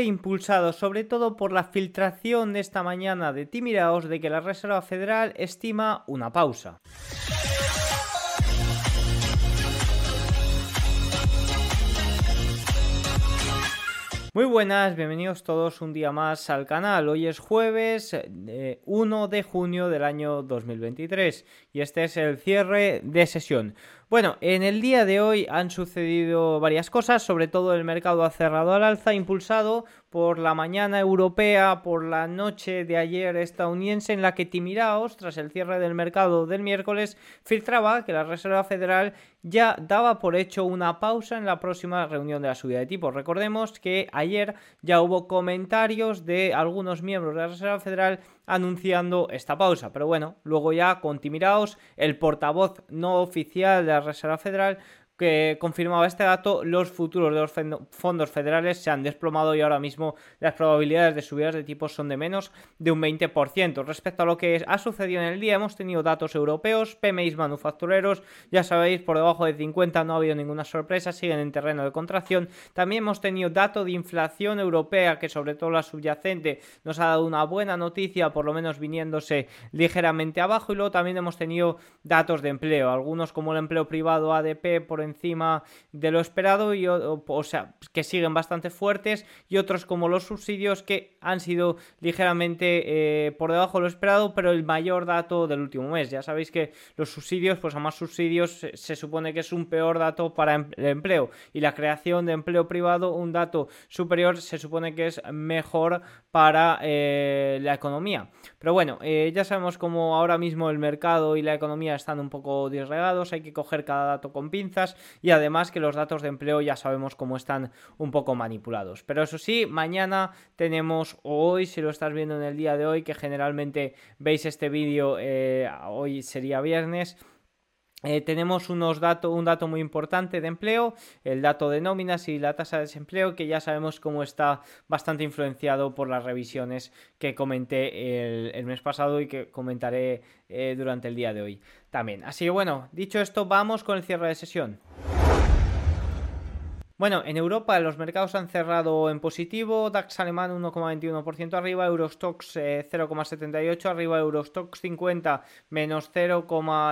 impulsado sobre todo por la filtración de esta mañana de Timiraos de que la Reserva Federal estima una pausa. Muy buenas, bienvenidos todos un día más al canal. Hoy es jueves 1 eh, de junio del año 2023 y este es el cierre de sesión. Bueno, en el día de hoy han sucedido varias cosas, sobre todo el mercado ha cerrado al alza, impulsado por la mañana europea, por la noche de ayer estadounidense, en la que Timiraos, tras el cierre del mercado del miércoles, filtraba que la Reserva Federal ya daba por hecho una pausa en la próxima reunión de la subida de tipos. Recordemos que ayer ya hubo comentarios de algunos miembros de la Reserva Federal anunciando esta pausa. Pero bueno, luego ya con Timiraos, el portavoz no oficial de la Reserva Federal, que confirmaba este dato, los futuros de los fondos federales se han desplomado y ahora mismo las probabilidades de subidas de tipos son de menos de un 20%. Respecto a lo que ha sucedido en el día, hemos tenido datos europeos, PMIs manufactureros, ya sabéis, por debajo de 50 no ha habido ninguna sorpresa, siguen en terreno de contracción. También hemos tenido dato de inflación europea, que sobre todo la subyacente nos ha dado una buena noticia, por lo menos viniéndose ligeramente abajo. Y luego también hemos tenido datos de empleo, algunos como el empleo privado ADP por encima de lo esperado, y, o, sea, que siguen bastante fuertes, y otros como los subsidios que han sido ligeramente eh, por debajo de lo esperado, pero el mayor dato del último mes. Ya sabéis que los subsidios, pues a más subsidios se, supone que es un peor dato para em, el empleo, y la creación de empleo privado, un dato superior, se supone que es mejor para eh, la economía. Pero bueno, eh, ya sabemos cómo ahora mismo el mercado y la economía están un poco disregados, hay que coger cada dato con pinzas y además que los datos de empleo ya sabemos cómo están un poco manipulados. Pero eso sí, mañana tenemos, hoy, si lo estás viendo en el día de hoy, que generalmente veis este vídeo, eh, hoy sería viernes, eh, tenemos unos datos, un dato muy importante de empleo, el dato de nóminas y la tasa de desempleo, que ya sabemos cómo está bastante influenciado por las revisiones que comenté el, mes pasado y que comentaré eh, durante el día de hoy también. Así que bueno, dicho esto, vamos con el cierre de sesión. Bueno, en Europa los mercados han cerrado en positivo, DAX alemán 1,21% arriba, Eurostox 0,78 eh, arriba, Eurostox 50 menos 0,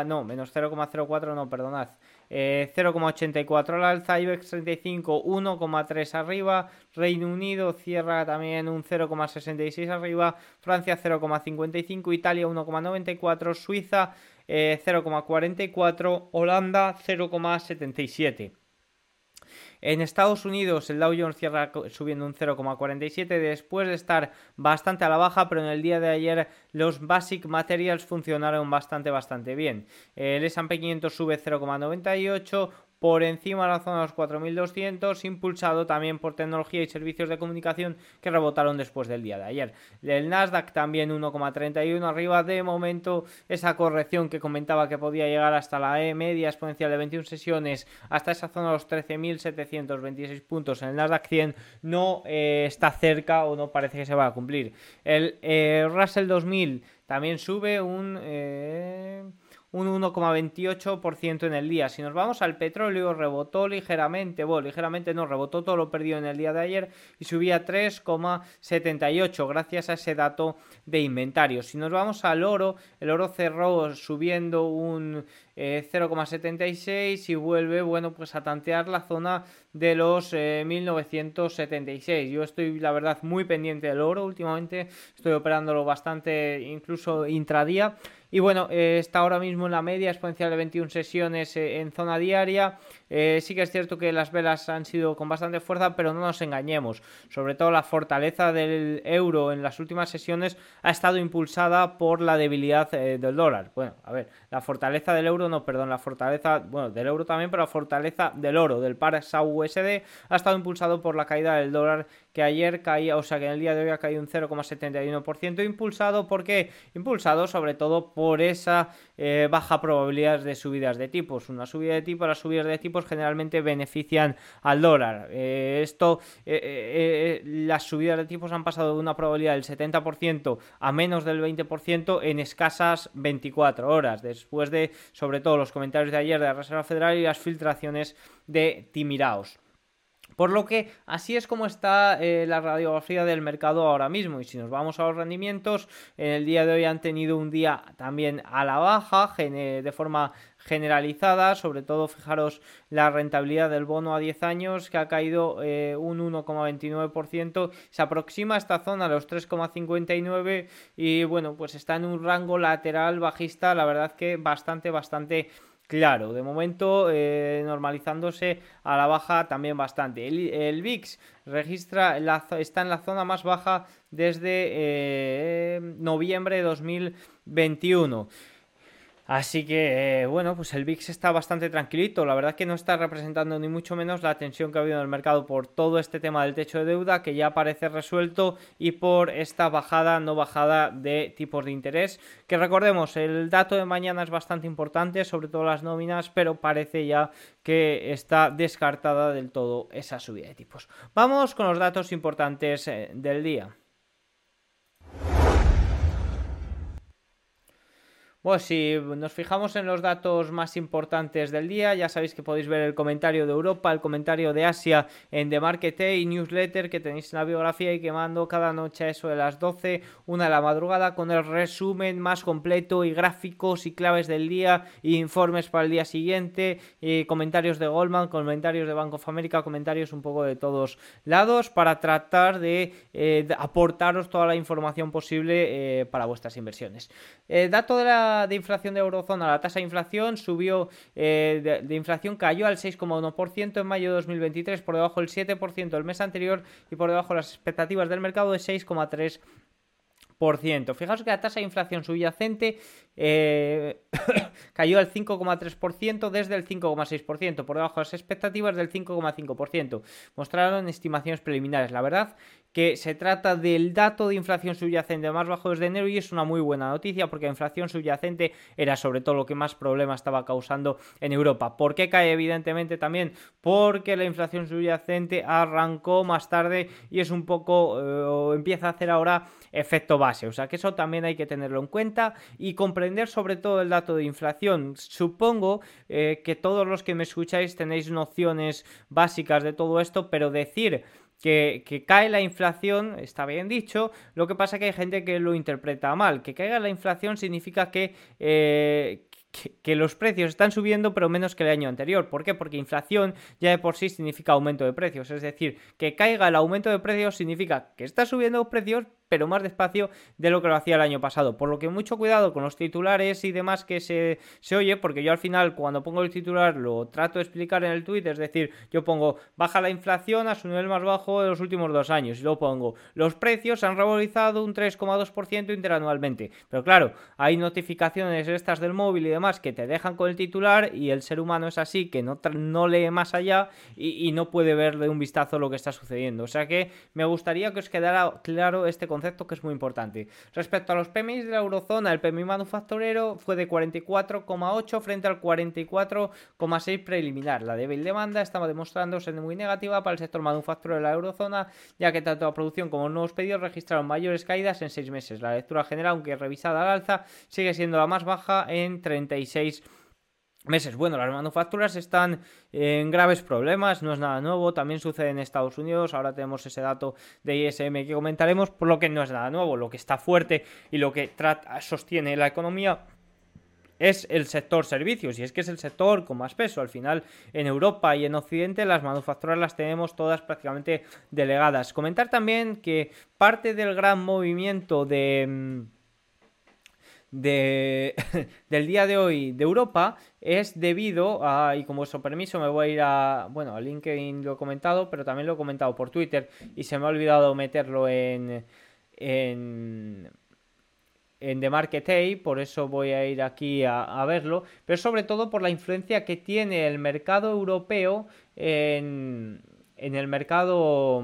no, menos 0,04, no, perdonad, 0,84 eh, al alza, IBEX 35 1,3 arriba, Reino Unido cierra también un 0,66 arriba, Francia 0,55, Italia 1,94, Suiza 0,44, eh, Holanda 0,77. En Estados Unidos el Dow Jones cierra subiendo un 0,47 después de estar bastante a la baja, pero en el día de ayer los Basic Materials funcionaron bastante bastante bien. El S&P 500 sube 0,98, por encima de la zona de los 4.200, impulsado también por tecnología y servicios de comunicación que rebotaron después del día de ayer. El Nasdaq también 1,31 arriba. De momento, esa corrección que comentaba que podía llegar hasta la E media exponencial de 21 sesiones, hasta esa zona de los 13.726 puntos en el Nasdaq 100, no eh, está cerca o no parece que se va a cumplir. El eh, Russell 2000 también sube un... Eh, un 1,28% en el día. Si nos vamos al petróleo, rebotó ligeramente, bueno, ligeramente no, rebotó todo lo perdido en el día de ayer y subía 3,78 gracias a ese dato de inventario. Si nos vamos al oro, el oro cerró subiendo un 0,76 eh, y vuelve, bueno, pues a tantear la zona de los 1976. Eh, Yo estoy, la verdad, muy pendiente del oro últimamente, estoy operándolo bastante, incluso intradía. Y bueno, eh, está ahora mismo en la media exponencial de 21 sesiones en zona diaria. sí que es cierto que las velas han sido con bastante fuerza, pero no nos engañemos. Sobre todo la fortaleza del euro en las últimas sesiones ha estado impulsada por la debilidad del dólar. Bueno, a ver, la fortaleza del euro no, perdón, la fortaleza, bueno, del euro también, pero la fortaleza del oro, del par SAU-USD, ha estado impulsado por la caída del dólar que ayer caía, o sea que en el día de hoy ha caído un 0,71%, impulsado, ¿por qué? Impulsado sobre todo por esa eh, baja probabilidad de subidas de tipos. Una subida de tipos, las subidas de tipos generalmente benefician al dólar. Eh, esto, eh, las subidas de tipos han pasado de una probabilidad del 70% a menos del 20% en escasas 24 horas, después de, sobre todo, los comentarios de ayer de la Reserva Federal y las filtraciones de Timiraos. Por lo que así es como está eh, la radiografía del mercado ahora mismo. Y si nos vamos a los rendimientos, en el día de hoy han tenido un día también a la baja, de forma generalizada, sobre todo fijaros la rentabilidad del bono a 10 años que ha caído eh, un 1,29%, se aproxima a esta zona a los 3,59 y bueno, pues está en un rango lateral bajista, la verdad que bastante, bastante claro. De momento eh, normalizándose a la baja también bastante. El, VIX registra está en la zona más baja desde eh, noviembre de 2021. Así que, eh, bueno, pues el VIX está bastante tranquilito. La verdad que no está representando ni mucho menos la tensión que ha habido en el mercado por todo este tema del techo de deuda que ya parece resuelto y por esta bajada, no bajada de tipos de interés. Que recordemos, el dato de mañana es bastante importante, sobre todo las nóminas, pero parece ya que está descartada del todo esa subida de tipos. Vamos con los datos importantes eh, del día. Bueno, si nos fijamos en los datos más importantes del día, ya sabéis que podéis ver el comentario de Europa, el comentario de Asia en The Market y newsletter que tenéis en la biografía y que mando cada noche a eso de las 12, una de la madrugada, con el resumen más completo y gráficos y claves del día, y informes para el día siguiente, y comentarios de Goldman, comentarios de Bank of America, comentarios un poco de todos lados para tratar de, eh, aportaros toda la información posible eh, para vuestras inversiones. Eh, dato de la de inflación de eurozona, la tasa de inflación subió, eh, de, inflación cayó al 6,1% en mayo de 2023, por debajo del 7% del mes anterior y por debajo de las expectativas del mercado de 6,3%. Fijaos que la tasa de inflación subyacente eh, cayó al 5,3% desde el 5,6%, por debajo de las expectativas del 5,5%. Mostraron estimaciones preliminares. La verdad que se trata del dato de inflación subyacente más bajo desde enero y es una muy buena noticia porque la inflación subyacente era sobre todo lo que más problemas estaba causando en Europa. ¿Por qué cae? Evidentemente también porque la inflación subyacente arrancó más tarde y es un poco, eh, empieza a hacer ahora efecto base. O sea que eso también hay que tenerlo en cuenta y comprender sobre todo el dato de inflación. Supongo eh, que todos los que me escucháis tenéis nociones básicas de todo esto, pero decir que, cae la inflación, está bien dicho, lo que pasa es que hay gente que lo interpreta mal. Que caiga la inflación significa que, eh, que, los precios están subiendo, pero menos que el año anterior. ¿Por qué? Porque inflación ya de por sí significa aumento de precios. Es decir, que caiga el aumento de precios significa que está subiendo precios, pero más despacio de lo que lo hacía el año pasado. Por lo que mucho cuidado con los titulares y demás que se, se oye, porque yo al final cuando pongo el titular lo trato de explicar en el tweet, es decir, yo pongo baja la inflación a su nivel más bajo de los últimos dos años y luego pongo los precios han revalorizado un 3,2% interanualmente. Pero claro, hay notificaciones estas del móvil y demás que te dejan con el titular y el ser humano es así que no, no lee más allá y, y no puede ver de un vistazo lo que está sucediendo. O sea que me gustaría que os quedara claro este concepto concepto que es muy importante. Respecto a los PMI de la eurozona, el PMI manufacturero fue de 44,8 frente al 44,6 preliminar. La débil demanda estaba demostrándose muy negativa para el sector manufacturero de la eurozona, ya que tanto la producción como los nuevos pedidos registraron mayores caídas en seis meses. La lectura general, aunque revisada al alza, sigue siendo la más baja en 36 meses. Bueno, las manufacturas están en graves problemas, no es nada nuevo, también sucede en Estados Unidos, ahora tenemos ese dato de ISM que comentaremos, por lo que no es nada nuevo, lo que está fuerte y lo que sostiene la economía es el sector servicios y es que es el sector con más peso. Al final en Europa y en Occidente las manufacturas las tenemos todas prácticamente delegadas. Comentar también que parte del gran movimiento de mm, de, del día de hoy de Europa es debido a, y con vuestro permiso me voy a ir a, bueno, a LinkedIn lo he comentado, pero también lo he comentado por Twitter y se me ha olvidado meterlo en, en, en The Market por eso voy a ir aquí a, a, verlo, pero sobre todo por la influencia que tiene el mercado europeo en, en el mercado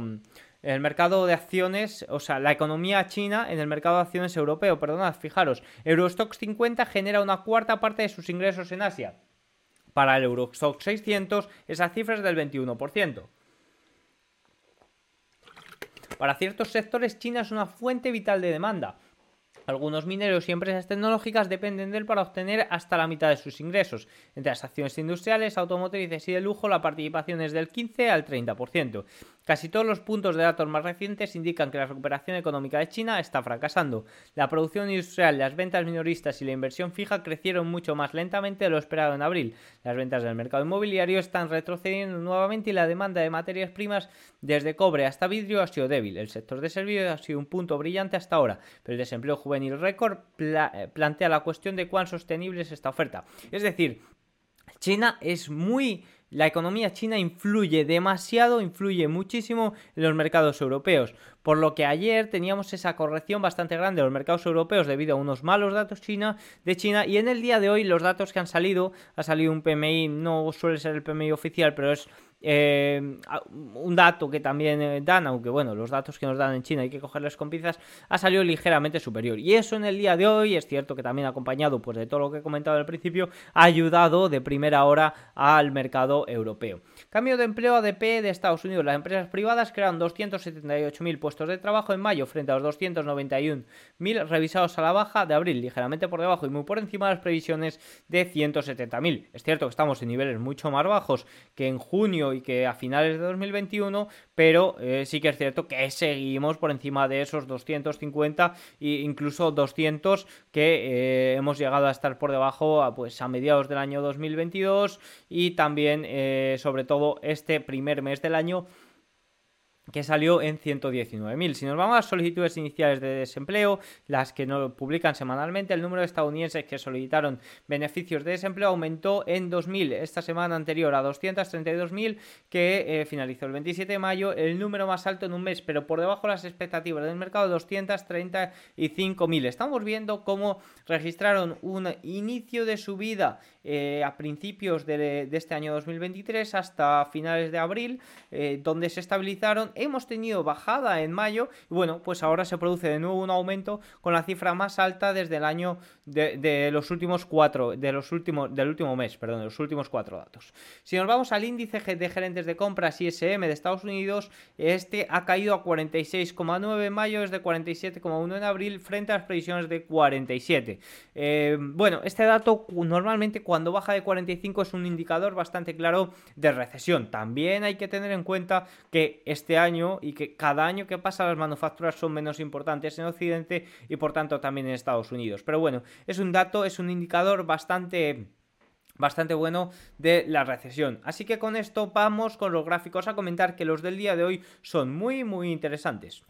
en el mercado de acciones, o sea, la economía china en el mercado de acciones europeo, perdonad, fijaros, Eurostox 50 genera una cuarta parte de sus ingresos en Asia. Para el Eurostox 600 esa cifra es del 21%. Para ciertos sectores China es una fuente vital de demanda. Algunos mineros y empresas tecnológicas dependen de él para obtener hasta la mitad de sus ingresos. Entre las acciones industriales, automotrices y de lujo, la participación es del 15 al 30%. Casi todos los puntos de datos más recientes indican que la recuperación económica de China está fracasando. La producción industrial, las ventas minoristas y la inversión fija crecieron mucho más lentamente de lo esperado en abril. Las ventas del mercado inmobiliario están retrocediendo nuevamente y la demanda de materias primas desde cobre hasta vidrio ha sido débil. El sector de servicios ha sido un punto brillante hasta ahora, pero el desempleo juvenil récord eh, plantea la cuestión de cuán sostenible es esta oferta. Es decir, China es muy... La economía china influye demasiado, influye muchísimo en los mercados europeos, por lo que ayer teníamos esa corrección bastante grande en los mercados europeos debido a unos malos datos de China y en el día de hoy los datos que han salido, ha salido un PMI, no suele ser el PMI oficial, pero es eh, un dato que también eh, dan, aunque bueno, los datos que nos dan en China hay que cogerles con pinzas, ha salido ligeramente superior. Y eso en el día de hoy, es cierto que también acompañado pues, de todo lo que he comentado al principio, ha ayudado de primera hora al mercado europeo. Cambio de empleo ADP de Estados Unidos. Las empresas privadas crearon 278.000 puestos de trabajo en mayo frente a los 291.000 revisados a la baja de abril, ligeramente por debajo y muy por encima de las previsiones de 170.000. Es cierto que estamos en niveles mucho más bajos que en junio y que a finales de 2021, pero eh, sí que es cierto que seguimos por encima de esos 250 e incluso 200 que eh, hemos llegado a estar por debajo a, pues a mediados del año 2022 y también eh, sobre todo este primer mes del año que salió en 119.000. Si nos vamos a las solicitudes iniciales de desempleo, las que no publican semanalmente, el número de estadounidenses que solicitaron beneficios de desempleo aumentó en 2.000 esta semana anterior a 232.000 que eh, finalizó el 27 de mayo, el número más alto en un mes, pero por debajo de las expectativas del mercado, 235.000. Estamos viendo cómo registraron un inicio de subida eh, a principios de, este año 2023 hasta finales de abril, eh, donde se estabilizaron. Hemos tenido bajada en mayo y bueno, pues ahora se produce de nuevo un aumento con la cifra más alta desde el año de, los últimos cuatro, de los últimos, del último mes, perdón, de los últimos cuatro datos. Si nos vamos al índice de gerentes de compras ISM de Estados Unidos, este ha caído a 46,9 en mayo, es de 47,1 en abril, frente a las previsiones de 47. Eh, bueno, este dato normalmente cuando baja de 45 es un indicador bastante claro de recesión. También hay que tener en cuenta que este año y que cada año que pasa las manufacturas son menos importantes en Occidente y por tanto también en Estados Unidos. Pero bueno, es un dato, es un indicador bastante bastante bueno de la recesión. Así que con esto vamos con los gráficos a comentar que los del día de hoy son muy muy interesantes.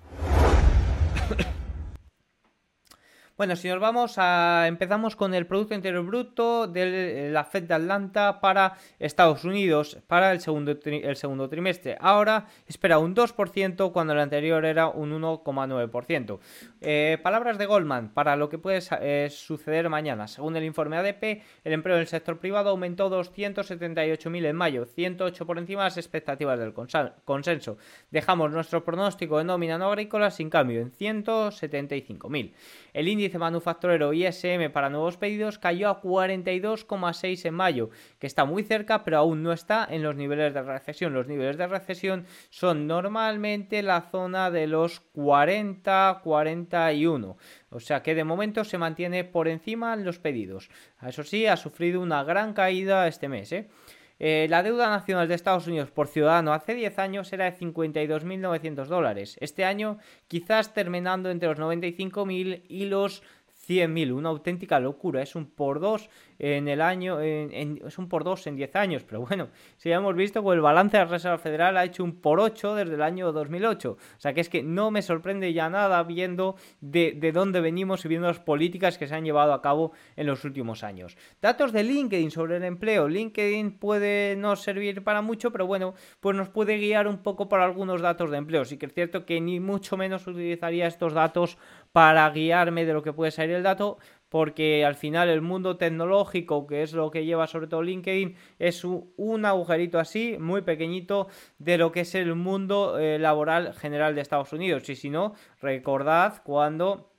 Bueno, si vamos a. Empezamos con el Producto Interior Bruto de la Fed de Atlanta para Estados Unidos para el segundo, el segundo trimestre. Ahora espera un 2% cuando el anterior era un 1,9%. Eh, palabras de Goldman para lo que puede eh, suceder mañana. Según el informe ADP, el empleo en el sector privado aumentó 278.000 en mayo, 108 por encima de las expectativas del consenso. Dejamos nuestro pronóstico de nómina no agrícola sin cambio en 175.000. El índice manufacturero ISM para nuevos pedidos cayó a 42,6 en mayo, que está muy cerca, pero aún no está en los niveles de recesión. Los niveles de recesión son normalmente la zona de los 40-41. O sea que de momento se mantiene por encima en los pedidos. Eso sí, ha sufrido una gran caída este mes. ¿eh? Eh, la deuda nacional de Estados Unidos por ciudadano hace 10 años era de 52.900 dólares. Este año quizás terminando entre los 95.000 y los 100.000, una auténtica locura, es un por dos en el año, es un por dos en 10 años, pero bueno, si ya hemos visto que el balance de la Reserva Federal ha hecho un por 8 desde el año 2008, o sea que es que no me sorprende ya nada viendo de, de dónde venimos y viendo las políticas que se han llevado a cabo en los últimos años. Datos de LinkedIn sobre el empleo, LinkedIn puede no servir para mucho, pero bueno, pues nos puede guiar un poco para algunos datos de empleo, sí que es cierto que ni mucho menos utilizaría estos datos para guiarme de lo que puede salir el dato, porque al final el mundo tecnológico, que es lo que lleva sobre todo LinkedIn, es un, agujerito así, muy pequeñito, de lo que es el mundo eh, laboral general de Estados Unidos. Y si no, recordad cuando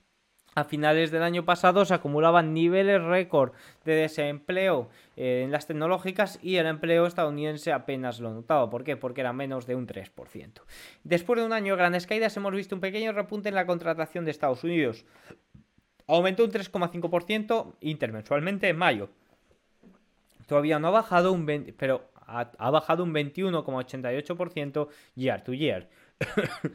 a finales del año pasado se acumulaban niveles récord de desempleo eh, en las tecnológicas y el empleo estadounidense apenas lo notaba. ¿Por qué? Porque era menos de un 3%. Después de un año de grandes caídas hemos visto un pequeño repunte en la contratación de Estados Unidos aumentó un 3,5% intermensualmente en mayo. Todavía no ha bajado un 20, pero ha, bajado un 21,88% year to year.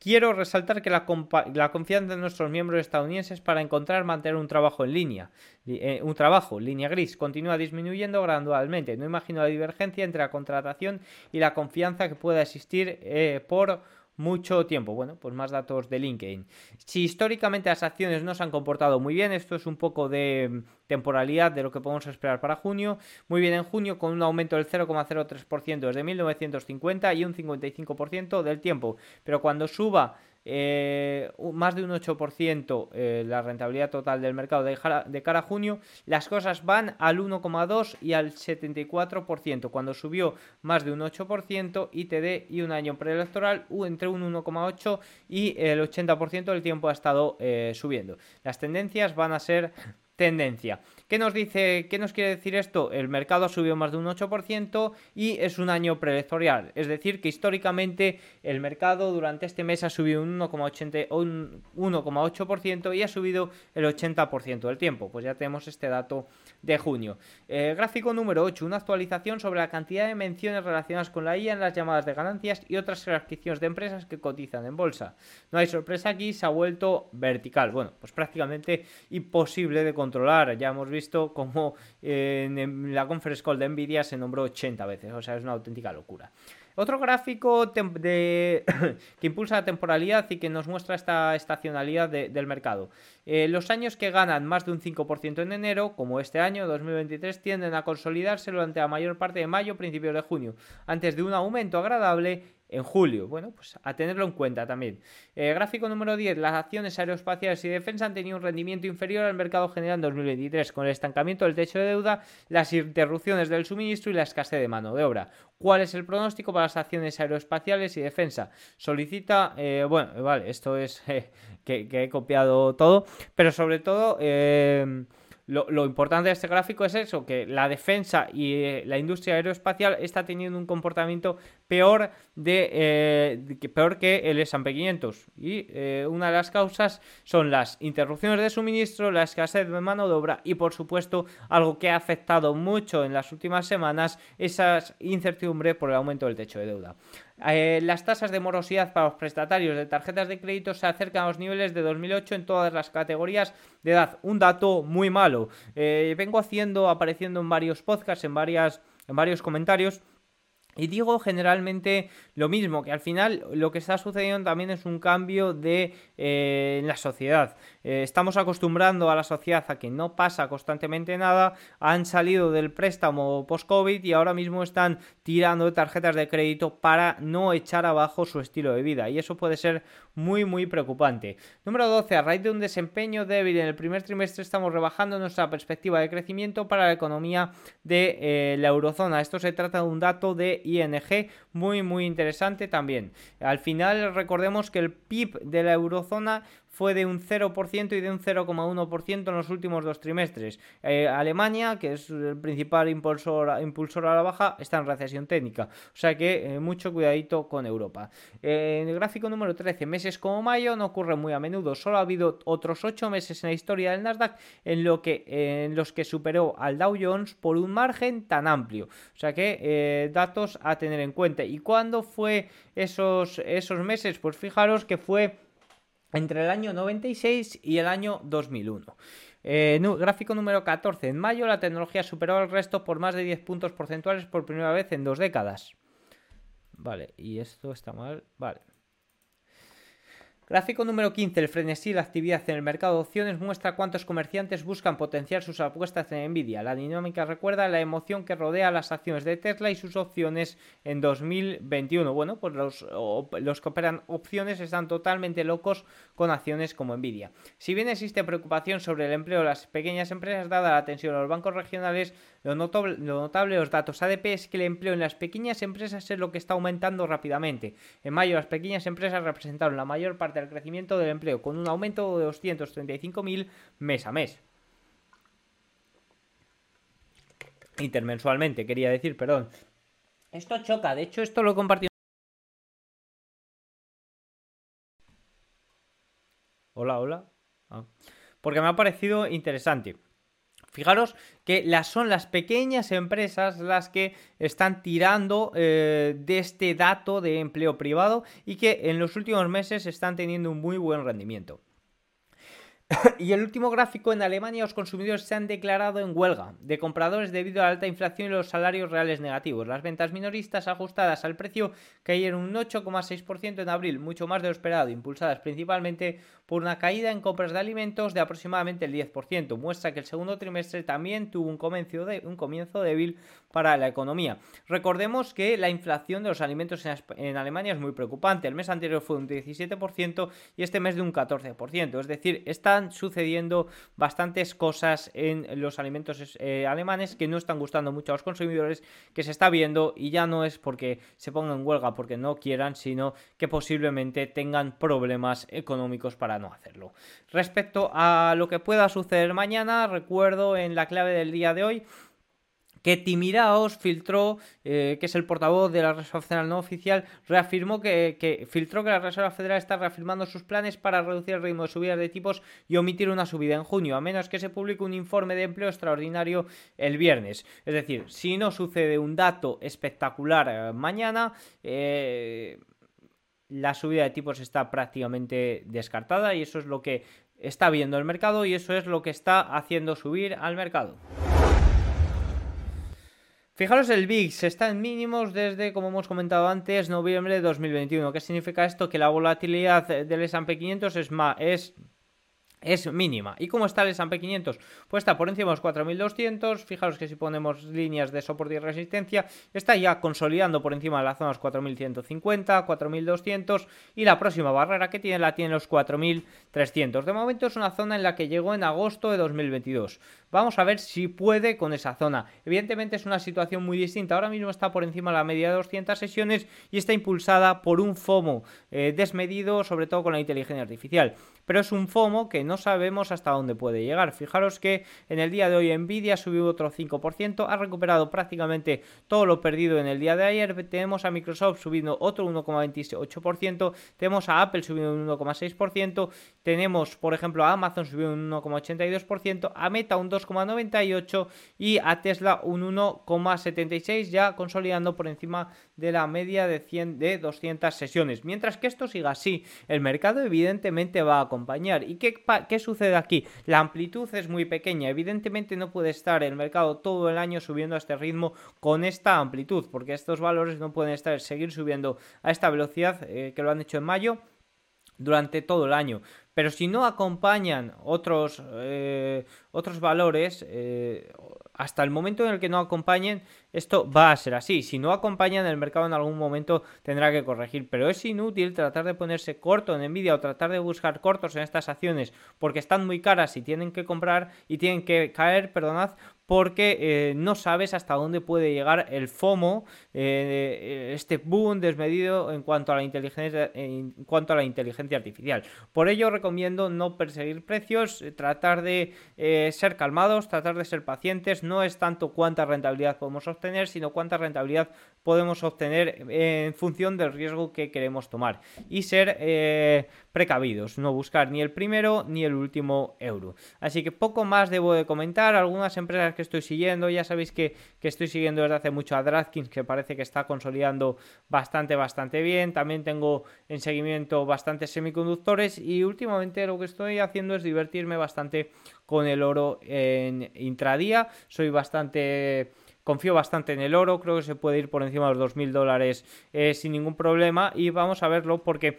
Quiero resaltar que la, la, confianza de nuestros miembros estadounidenses para encontrar mantener un trabajo en línea, eh, un trabajo, línea gris, continúa disminuyendo gradualmente. No imagino la divergencia entre la contratación y la confianza que pueda existir eh, por mucho tiempo. Bueno, pues más datos de LinkedIn. Si históricamente las acciones no se han comportado muy bien, esto es un poco de mm, temporalidad de lo que podemos esperar para junio. Muy bien en junio con un aumento del 0,03% desde 1950 y un 55% del tiempo. Pero cuando suba eh, más de un 8% eh, la rentabilidad total del mercado de, cara a junio, las cosas van al 1,2 y al 74%, cuando subió más de un 8% ITD y un año preelectoral entre un 1,8 y el 80% del tiempo ha estado eh, subiendo. Las tendencias van a ser tendencia. ¿Qué nos dice, qué nos quiere decir esto? El mercado ha subido más de un 8% y es un año preelectoral. Es decir, que históricamente el mercado durante este mes ha subido un 1,8% y ha subido el 80% del tiempo. Pues ya tenemos este dato de junio. Eh, gráfico número 8, una actualización sobre la cantidad de menciones relacionadas con la IA en las llamadas de ganancias y otras adquisiciones de empresas que cotizan en bolsa. No hay sorpresa aquí, se ha vuelto vertical. Bueno, pues prácticamente imposible de controlar. Ya hemos visto visto como en la conference call de Nvidia se nombró 80 veces, o sea, es una auténtica locura. Otro gráfico que impulsa la temporalidad y que nos muestra esta estacionalidad del mercado. Eh, los años que ganan más de un 5% en enero, como este año 2023, tienden a consolidarse durante la mayor parte de mayo, principios de junio, antes de un aumento agradable en julio. Bueno, pues a tenerlo en cuenta también. Eh, gráfico número 10. Las acciones aeroespaciales y defensa han tenido un rendimiento inferior al mercado general en 2023, con el estancamiento del techo de deuda, las interrupciones del suministro y la escasez de mano de obra. ¿Cuál es el pronóstico para las acciones aeroespaciales y defensa? Solicita, eh, bueno, vale, esto es eh, que, he copiado todo, pero sobre todo... Lo, importante de este gráfico es eso, que la defensa y la industria aeroespacial está teniendo un comportamiento peor, de, eh, que, peor que el S&P 500. Y eh, una de las causas son las interrupciones de suministro, la escasez de mano de obra y, por supuesto, algo que ha afectado mucho en las últimas semanas, esa incertidumbre por el aumento del techo de deuda. Eh, las tasas de morosidad para los prestatarios de tarjetas de crédito se acercan a los niveles de 2008 en todas las categorías de edad. Un dato muy malo. vengo haciendo, apareciendo en varios podcasts, en, varias, en varios comentarios y digo generalmente lo mismo, que al final lo que está sucediendo también es un cambio de eh, en la sociedad. Eh, estamos acostumbrando a la sociedad a que no pasa constantemente nada, han salido del préstamo post-COVID y ahora mismo están tirando tarjetas de crédito para no echar abajo su estilo de vida. Y eso puede ser muy, muy preocupante. Número 12. A raíz de un desempeño débil en el primer trimestre estamos rebajando nuestra perspectiva de crecimiento para la economía de eh, la eurozona. Esto se trata de un dato de ING muy muy interesante también. Al final recordemos que el PIB de la eurozona fue de un 0% y de un 0,1% en los últimos dos trimestres. Eh, Alemania, que es el principal impulsor, impulsor a la baja, está en recesión técnica. O sea que eh, mucho cuidadito con Europa. Eh, en el gráfico número 13, meses como mayo no ocurre muy a menudo. Solo ha habido otros 8 meses en la historia del Nasdaq en, lo que, en los que superó al Dow Jones por un margen tan amplio. O sea que datos a tener en cuenta. ¿Y cuándo fue esos, esos meses? Pues fijaros que fue entre el año 96 y el año 2001. Eh, gráfico número 14. En mayo la tecnología superó al resto por más de 10 puntos porcentuales por primera vez en dos décadas. Vale, y esto está mal. Vale. Gráfico número 15. El frenesí la actividad en el mercado de opciones muestra cuántos comerciantes buscan potenciar sus apuestas en Nvidia. La dinámica recuerda la emoción que rodea las acciones de Tesla y sus opciones en 2021. Bueno, pues los, los que operan opciones están totalmente locos con acciones como Nvidia. Si bien existe preocupación sobre el empleo de las pequeñas empresas, dada la tensión a los bancos regionales, lo notable, de los datos ADP es que el empleo en las pequeñas empresas es lo que está aumentando rápidamente. En mayo las pequeñas empresas representaron la mayor parte el crecimiento del empleo, con un aumento de 235.000 mes a mes. Intermensualmente, quería decir, perdón. Esto choca, de hecho esto lo he compartido. Hola, hola. Ah. porque me ha parecido interesante. Fijaros que las, son las pequeñas empresas las que están tirando eh, de este dato de empleo privado y que en los últimos meses están teniendo un muy buen rendimiento. y el último gráfico, en Alemania los consumidores se han declarado en huelga de compradores debido a la alta inflación y los salarios reales negativos. Las ventas minoristas ajustadas al precio cayeron un 8,6% en abril, mucho más de lo esperado, impulsadas principalmente por una caída en compras de alimentos de aproximadamente el 10%. Muestra que el segundo trimestre también tuvo un comienzo, de, un comienzo débil para la economía. Recordemos que la inflación de los alimentos en, en Alemania es muy preocupante. El mes anterior fue un 17% y este mes de un 14%. Es decir, está sucediendo bastantes cosas en los alimentos eh, alemanes que no están gustando mucho a los consumidores, que se está viendo y ya no es porque se pongan en huelga porque no quieran, sino que posiblemente tengan problemas económicos para no hacerlo. Respecto a lo que pueda suceder mañana, recuerdo en la clave del día de hoy que Timiraos filtró, eh, que es el portavoz de la Reserva Federal no oficial, reafirmó que, filtró que la Reserva Federal está reafirmando sus planes para reducir el ritmo de subida de tipos y omitir una subida en junio, a menos que se publique un informe de empleo extraordinario el viernes. Es decir, si no sucede un dato espectacular eh, mañana, eh, la subida de tipos está prácticamente descartada y eso es lo que está viendo el mercado y eso es lo que está haciendo subir al mercado. Fijaros, el VIX está en mínimos desde, como hemos comentado antes, noviembre de 2021. ¿Qué significa esto? Que la volatilidad del S&P 500 es, más, es es mínima. ¿Y cómo está el S&P 500? Pues está por encima de los 4.200. Fijaros que si ponemos líneas de soporte y resistencia, está ya consolidando por encima de la zona los 4.150, 4.200 y la próxima barrera que tiene la tiene los 4.300. De momento es una zona en la que llegó en agosto de 2022. Vamos a ver si puede con esa zona. Evidentemente es una situación muy distinta. Ahora mismo está por encima de la media de 200 sesiones y está impulsada por un FOMO eh, desmedido, sobre todo con la inteligencia artificial pero es un FOMO que no sabemos hasta dónde puede llegar. Fijaros que en el día de hoy Nvidia subió otro 5%, ha recuperado prácticamente todo lo perdido en el día de ayer. Tenemos a Microsoft subiendo otro 1,28%, tenemos a Apple subiendo un 1,6%, tenemos por ejemplo a Amazon subiendo un 1,82%, a Meta un 2,98% y a Tesla un 1,76% ya consolidando por encima de la media de 100 de 200 sesiones. Mientras que esto siga así, el mercado evidentemente va a ¿Y qué, qué sucede aquí? La amplitud es muy pequeña. Evidentemente no puede estar el mercado todo el año subiendo a este ritmo con esta amplitud, porque estos valores no pueden estar seguir subiendo a esta velocidad eh, que lo han hecho en mayo durante todo el año. Pero si no acompañan otros, eh, otros valores, eh, hasta el momento en el que no acompañen, esto va a ser así. Si no acompañan, el mercado en algún momento tendrá que corregir. Pero es inútil tratar de ponerse corto en Nvidia o tratar de buscar cortos en estas acciones porque están muy caras y tienen que comprar y tienen que caer, perdonad, porque eh, no sabes hasta dónde puede llegar el FOMO, eh, este boom desmedido en cuanto a la inteligencia, en cuanto a la inteligencia artificial. Por ello recomiendo no perseguir precios, eh, tratar de ser calmados, tratar de ser pacientes. No es tanto cuánta rentabilidad podemos obtener, sino cuánta rentabilidad podemos obtener en función del riesgo que queremos tomar y ser precavidos, no buscar ni el primero ni el último euro. Así que poco más debo de comentar. Algunas empresas que estoy siguiendo. Ya sabéis que, estoy siguiendo desde hace mucho a DraftKings, que parece que está consolidando bastante, bastante bien. También tengo en seguimiento bastantes semiconductores y últimamente lo que estoy haciendo es divertirme bastante con el oro en intradía. Soy bastante confío bastante en el oro, creo que se puede ir por encima de los 2.000 dólares eh, sin ningún problema y vamos a verlo porque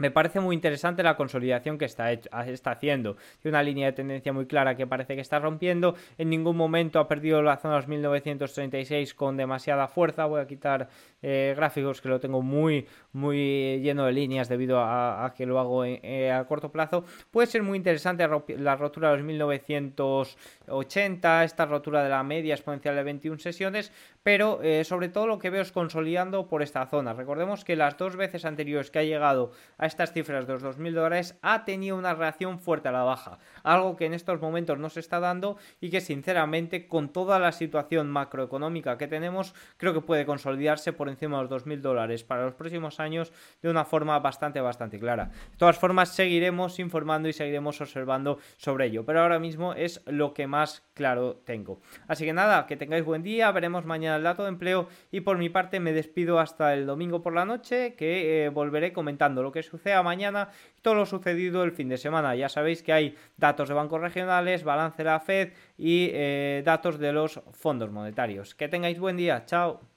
me parece muy interesante la consolidación que está, está haciendo. Tiene una línea de tendencia muy clara que parece que está rompiendo. En ningún momento ha perdido la zona 1936 con demasiada fuerza. Voy a quitar eh, gráficos que lo tengo muy, muy lleno de líneas debido a, que lo hago eh, a corto plazo. Puede ser muy interesante la rotura de los 1980, esta rotura de la media exponencial de 21 sesiones, pero eh, sobre todo lo que veo es consolidando por esta zona. Recordemos que las dos veces anteriores que ha llegado a estas cifras de los 2.000 dólares ha tenido una reacción fuerte a la baja, algo que en estos momentos no se está dando y que sinceramente con toda la situación macroeconómica que tenemos creo que puede consolidarse por encima de los 2.000 dólares para los próximos años de una forma bastante bastante clara. De todas formas seguiremos informando y seguiremos observando sobre ello, pero ahora mismo es lo que más claro tengo. Así que nada, que tengáis buen día, veremos mañana el dato de empleo y por mi parte me despido hasta el domingo por la noche que eh, volveré comentando lo que suceda mañana y todo lo sucedido el fin de semana. Ya sabéis que hay datos de bancos regionales, balance de la Fed y eh, datos de los fondos monetarios. Que tengáis buen día, chao.